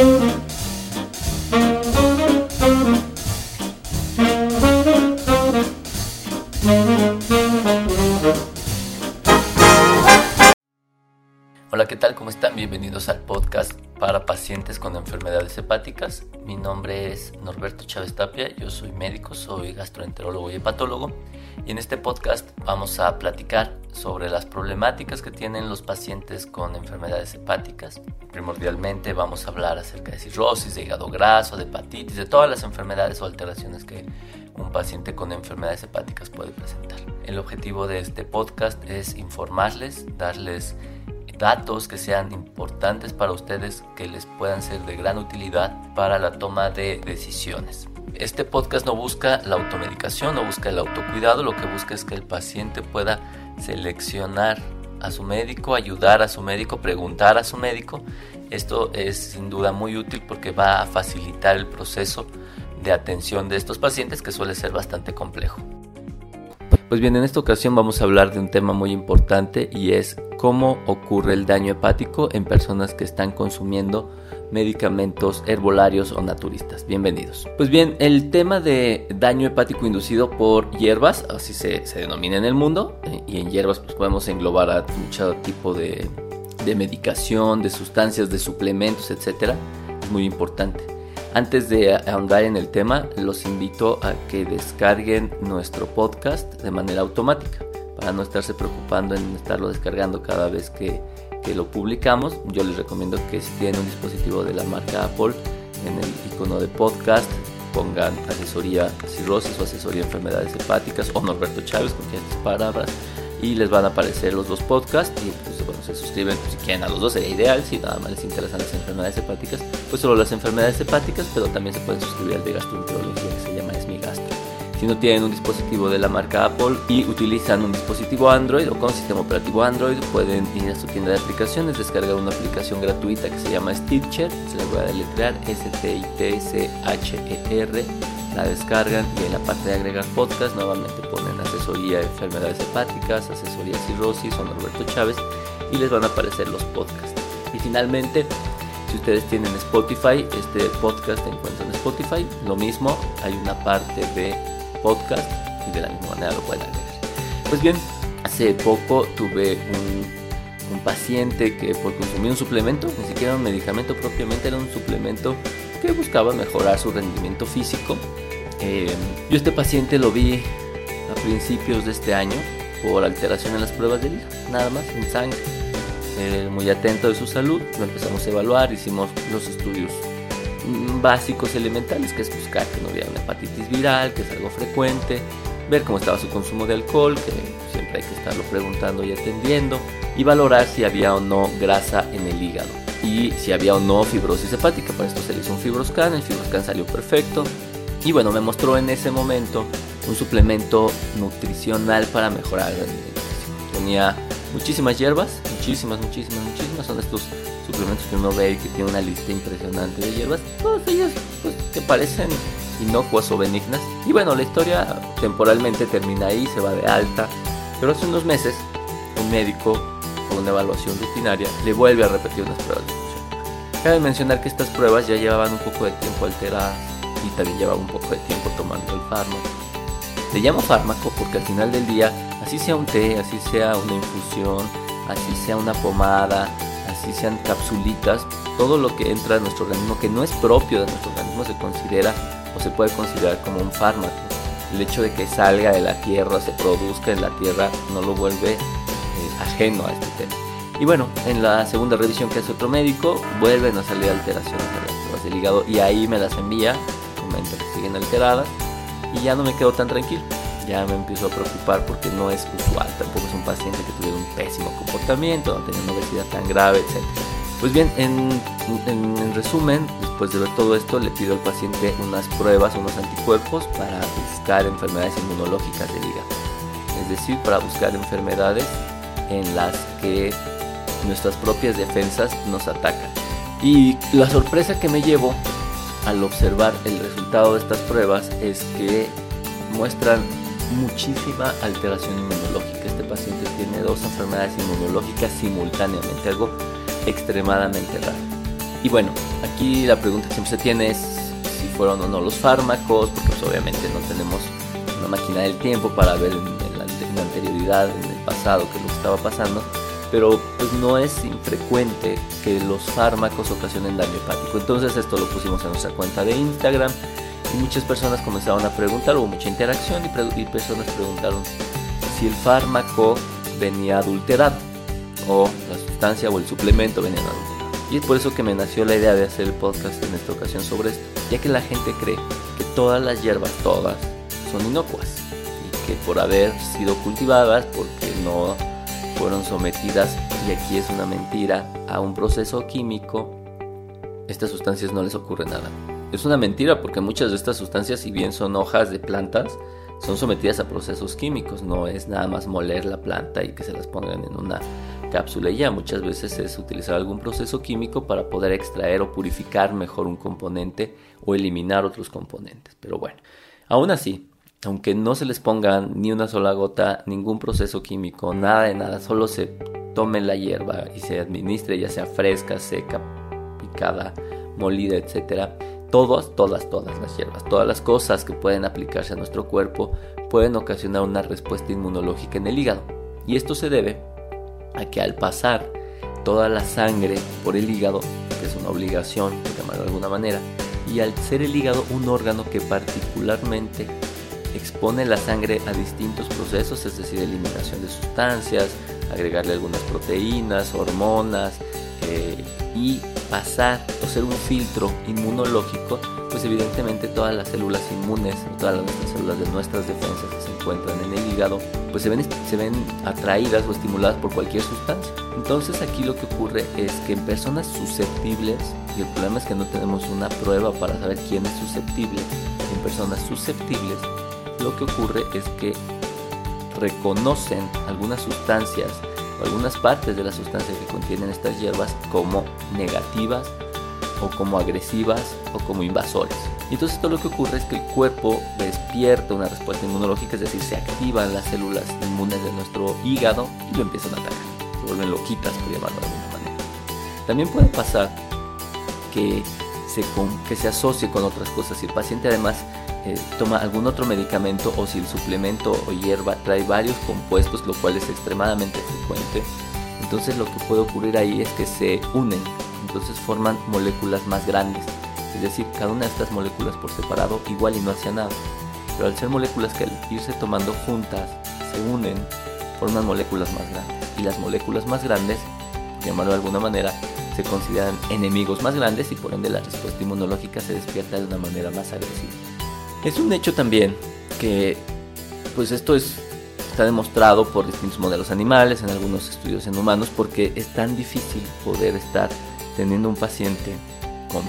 Hola, ¿qué tal? ¿Cómo están? Bienvenidos al podcast para pacientes con enfermedades hepáticas. Mi nombre es Norberto Chávez Tapia, yo soy médico, soy gastroenterólogo y hepatólogo y en este podcast vamos a platicar sobre las problemáticas que tienen los pacientes con enfermedades hepáticas. Primordialmente vamos a hablar acerca de cirrosis, de hígado graso, de hepatitis, de todas las enfermedades o alteraciones que un paciente con enfermedades hepáticas puede presentar. El objetivo de este podcast es informarles, darles datos que sean importantes para ustedes, que les puedan ser de gran utilidad para la toma de decisiones. Este podcast no busca la automedicación, no busca el autocuidado, lo que busca es que el paciente pueda seleccionar a su médico, ayudar a su médico, preguntar a su médico. Esto es sin duda muy útil porque va a facilitar el proceso de atención de estos pacientes que suele ser bastante complejo. Pues bien, en esta ocasión vamos a hablar de un tema muy importante y es cómo ocurre el daño hepático en personas que están consumiendo medicamentos herbolarios o naturistas. Bienvenidos. Pues bien, el tema de daño hepático inducido por hierbas, así se, denomina en el mundo, eh, y en hierbas pues podemos englobar a mucho tipo de, de medicación, de sustancias, de suplementos, etcétera, es muy importante. Antes de ahondar en el tema, los invito a que descarguen nuestro podcast de manera automática para no estarse preocupando en estarlo descargando cada vez que, lo publicamos. Yo les recomiendo que si tienen un dispositivo de la marca Apple, en el icono de podcast pongan asesoría cirrosis o asesoría enfermedades hepáticas o Norberto Chávez con estas palabras y les van a aparecer los dos podcasts y entonces bueno, se suscriben si quieren a los dos sería ideal, si nada más les interesan las enfermedades hepáticas, pues solo las enfermedades hepáticas, pero también se pueden suscribir al de gastroenterología que se llama Esmigastro. Si no tienen un dispositivo de la marca Apple y utilizan un dispositivo Android o con sistema operativo Android, pueden ir a su tienda de aplicaciones, descargar una aplicación gratuita que se llama Stitcher, se les voy a deletrear S-T-I-T-S-H-E-R la descargan y en la parte de agregar podcast nuevamente ponen asesoría de enfermedades hepáticas, asesoría cirrosis o Norberto Chávez y les van a aparecer los podcasts. Y finalmente, si ustedes tienen Spotify, este podcast se encuentra en Spotify. Lo mismo, hay una parte de podcast y de la misma manera lo pueden agregar. Pues bien, hace poco tuve un, paciente que por consumir un suplemento, ni siquiera un medicamento propiamente, era un suplemento que buscaba mejorar su rendimiento físico. Eh, yo este paciente lo vi principios de este año por alteración en las pruebas de vida, nada más, en sangre. Eh, muy atento de su salud, lo empezamos a evaluar, hicimos los estudios básicos, elementales, que es buscar que no hubiera una hepatitis viral, que es algo frecuente, ver cómo estaba su consumo de alcohol, que siempre hay que estarlo preguntando y atendiendo, y valorar si había o no grasa en el hígado y si había o no fibrosis hepática. Para esto se le hizo un fibroscan, el fibroscan salió perfecto. Y bueno, me mostró en ese momento un suplemento nutricional para mejorar el Tenía muchísimas hierbas, muchísimas, muchísimas, muchísimas. Son estos suplementos que uno ve y que tiene una lista impresionante de hierbas. Todas ellas pues, que parecen inocuas o benignas. Y bueno, la historia temporalmente termina ahí, se va de alta. Pero hace unos meses, un médico una evaluación rutinaria, le vuelve a repetir unas pruebas de función. Cabe mencionar que estas pruebas ya llevaban un poco de tiempo alteradas y también llevaba un poco de tiempo tomando el fármaco. Le llamo fármaco porque al final del día, así sea un té, así sea una infusión, así sea una pomada, así sean capsulitas, todo lo que entra en nuestro organismo que no es propio de nuestro organismo se considera o se puede considerar como un fármaco. El hecho de que salga de la tierra, se produzca en la tierra, no lo vuelve ajeno a este tema. Y bueno, en la segunda revisión que hace otro médico, vuelven a salir alteraciones de las pruebas del hígado y ahí me las envía, comenta que siguen alteradas y ya no me quedo tan tranquilo. Ya me empiezo a preocupar porque no es usual, tampoco es un paciente que tuviera un pésimo comportamiento, no tenía una obesidad tan grave, etc. Pues bien, en, en, resumen, después de ver todo esto, le pido al paciente unas pruebas, unos anticuerpos para buscar enfermedades inmunológicas del hígado. Es decir, para buscar enfermedades en las que nuestras propias defensas nos atacan. Y la sorpresa que me llevo al observar el resultado de estas pruebas es que muestran muchísima alteración inmunológica. Este paciente tiene dos enfermedades inmunológicas simultáneamente, algo extremadamente raro. Y bueno, aquí la pregunta que siempre se tiene es si fueron o no los fármacos, porque pues, obviamente no tenemos una máquina del tiempo para ver en, la, anterioridad, en el pasado, qué es lo que estaba pasando, pero pues no es infrecuente que los fármacos ocasionen daño hepático. Entonces esto lo pusimos en nuestra cuenta de Instagram y muchas personas comenzaron a preguntar, hubo mucha interacción y, y personas preguntaron si el fármaco venía adulterado o la sustancia o el suplemento venía adulterado. Y es por eso que me nació la idea de hacer el podcast en esta ocasión sobre esto, ya que la gente cree que todas las hierbas, todas, son inocuas y que por haber sido cultivadas, porque no fueron sometidas, y aquí es una mentira, a un proceso químico, estas sustancias no les ocurre nada. Es una mentira porque muchas de estas sustancias, si bien son hojas de plantas, son sometidas a procesos químicos, no es nada más moler la planta y que se las pongan en una cápsula y ya muchas veces es utilizar algún proceso químico para poder extraer o purificar mejor un componente o eliminar otros componentes. Pero bueno, aún así, aunque no se les ponga ni una sola gota, ningún proceso químico, nada de nada, solo se tome la hierba y se administre ya sea fresca, seca, picada, molida, etcétera. Todas, todas, todas las hierbas, todas las cosas que pueden aplicarse a nuestro cuerpo pueden ocasionar una respuesta inmunológica en el hígado. Y esto se debe a que al pasar toda la sangre por el hígado, que es una obligación, por llamarlo de alguna manera, y al ser el hígado un órgano que particularmente expone la sangre a distintos procesos, es decir, eliminación de sustancias, agregarle algunas proteínas, hormonas, eh, y pasar o ser un filtro inmunológico, pues evidentemente todas las células inmunes, todas las células de nuestras defensas que se encuentran en el hígado, pues se ven, se ven atraídas o estimuladas por cualquier sustancia. Entonces aquí lo que ocurre es que en personas susceptibles, y el problema es que no tenemos una prueba para saber quién es susceptible, en personas susceptibles, lo que ocurre es que reconocen algunas sustancias algunas partes de la sustancia que contienen estas hierbas como negativas o como agresivas o como invasores. Y entonces esto lo que ocurre es que el cuerpo despierta una respuesta inmunológica, es decir, se activan las células inmunes de nuestro hígado y lo empiezan a atacar. Se vuelven loquitas, por llamarlo de alguna manera. También puede pasar que se, que se asocie con otras cosas. Si el paciente además eh, toma algún otro medicamento o si el suplemento o hierba trae varios compuestos, lo cual es extremadamente frecuente, entonces lo que puede ocurrir ahí es que se unen, entonces forman moléculas más grandes. Es decir, cada una de estas moléculas por separado igual y no hacía nada. Pero al ser moléculas que al irse tomando juntas se unen, forman moléculas más grandes. Y las moléculas más grandes, llamarlo de alguna manera, se consideran enemigos más grandes y por ende la respuesta inmunológica se despierta de una manera más agresiva. Es un hecho también que, pues esto es, está demostrado por distintos modelos animales, en algunos estudios en humanos, porque es tan difícil poder estar teniendo un paciente con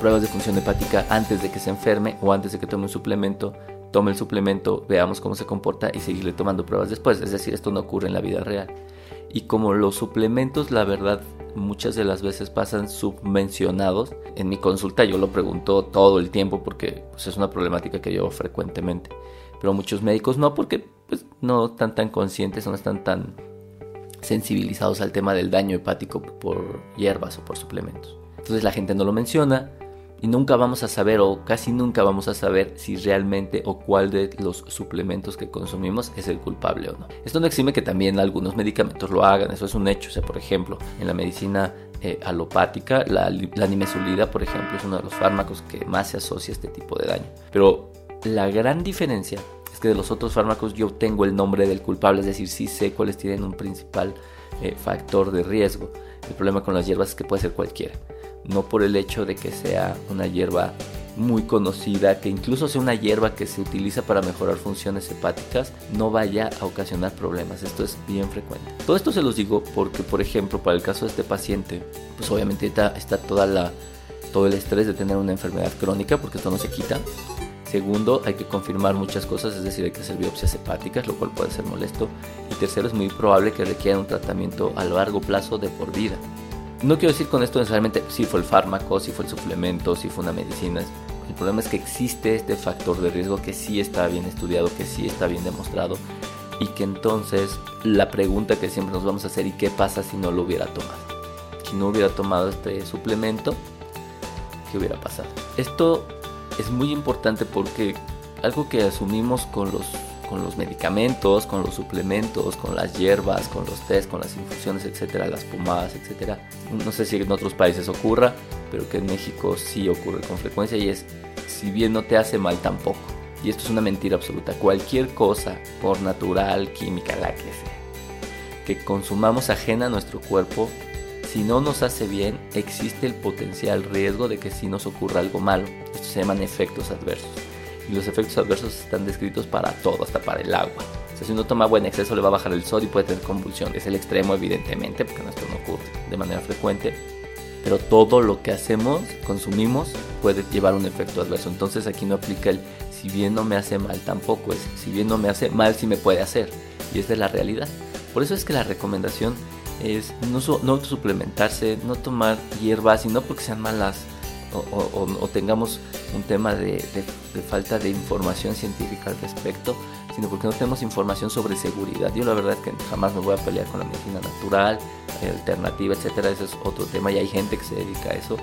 pruebas de función hepática antes de que se enferme o antes de que tome un suplemento, tome el suplemento, veamos cómo se comporta y seguirle tomando pruebas después. Es decir, esto no ocurre en la vida real. Y como los suplementos, la verdad, muchas de las veces pasan submencionados. En mi consulta yo lo pregunto todo el tiempo porque pues, es una problemática que yo frecuentemente. Pero muchos médicos no porque pues, no están tan conscientes, no están tan sensibilizados al tema del daño hepático por hierbas o por suplementos. Entonces la gente no lo menciona y nunca vamos a saber o casi nunca vamos a saber si realmente o cuál de los suplementos que consumimos es el culpable o no. Esto no exime que también algunos medicamentos lo hagan, eso es un hecho. O sea, por ejemplo, en la medicina eh, alopática, la, la nimesulida, por ejemplo, es uno de los fármacos que más se asocia a este tipo de daño. Pero la gran diferencia es que de los otros fármacos yo tengo el nombre del culpable, es decir, sí sé cuáles tienen un principal eh, factor de riesgo. El problema con las hierbas es que puede ser cualquiera no por el hecho de que sea una hierba muy conocida, que incluso sea una hierba que se utiliza para mejorar funciones hepáticas, no vaya a ocasionar problemas. Esto es bien frecuente. Todo esto se los digo porque, por ejemplo, para el caso de este paciente, pues obviamente está, está toda la, todo el estrés de tener una enfermedad crónica, porque esto no se quita. Segundo, hay que confirmar muchas cosas, es decir, hay que hacer biopsias hepáticas, lo cual puede ser molesto. Y tercero, es muy probable que requiera un tratamiento a largo plazo de por vida. No quiero decir con esto necesariamente si fue el fármaco, si fue el suplemento, si fue una medicina. El problema es que existe este factor de riesgo que sí está bien estudiado, que sí está bien demostrado y que entonces la pregunta que siempre nos vamos a hacer y qué pasa si no lo hubiera tomado. Si no hubiera tomado este suplemento, qué hubiera pasado. Esto es muy importante porque algo que asumimos con los, con los medicamentos, con los suplementos, con las hierbas, con los test, con las infusiones, etcétera, las pomadas, etcétera. No sé si en otros países ocurra, pero que en México sí ocurre con frecuencia y es si bien no te hace mal tampoco. Y esto es una mentira absoluta. Cualquier cosa, por natural, química, la que sea, que consumamos ajena a nuestro cuerpo, si no nos hace bien, existe el potencial riesgo de que sí nos ocurra algo malo. Esto se llaman efectos adversos. Los efectos adversos están descritos para todo, hasta para el agua. Si uno toma agua en exceso le va a bajar el sodio y puede tener convulsión. Es el extremo evidentemente, porque esto no ocurre de manera frecuente. Pero todo lo que hacemos, consumimos, puede llevar un efecto adverso. Entonces aquí no aplica el si bien no me hace mal tampoco es si bien no me hace mal sí me puede hacer. Y esta es la realidad. Por eso es que la recomendación es no, no suplementarse, no tomar hierbas y no porque sean malas o, tengamos un tema de, falta de información científica al respecto, sino porque no tenemos información sobre seguridad. Yo la verdad que jamás me voy a pelear con la medicina natural, alternativa, etcétera, ese es otro tema y hay gente que se dedica a eso.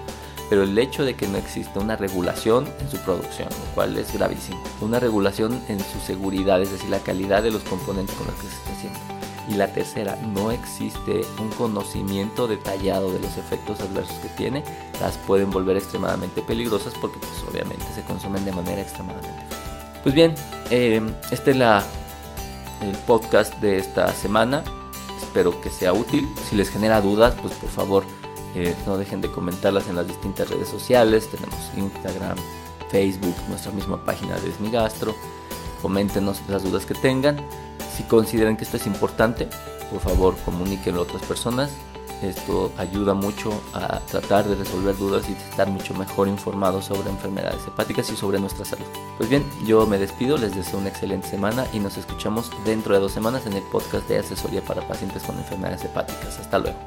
Pero el hecho de que no exista una regulación en su producción, lo cual es gravísimo, una regulación en su seguridad, es decir, la calidad de los componentes con los que se está haciendo y la tercera, no existe un conocimiento detallado de los efectos adversos que tiene, las pueden volver extremadamente peligrosas porque pues obviamente se consumen de manera extremadamente Pues bien, eh, este es la, el podcast de esta semana. Espero que sea útil. Si les genera dudas, pues por favor eh, no dejen de comentarlas en las distintas redes sociales. Tenemos Instagram, Facebook, nuestra misma página de Esmigastro. Coméntenos las dudas que tengan. Si consideran que esto es importante, por favor comuníquenlo a otras personas. Esto ayuda mucho a tratar de resolver dudas y estar mucho mejor informados sobre enfermedades hepáticas y sobre nuestra salud. Pues bien, yo me despido, les deseo una excelente semana y nos escuchamos dentro de dos semanas en el podcast de asesoría para pacientes con enfermedades hepáticas. Hasta luego.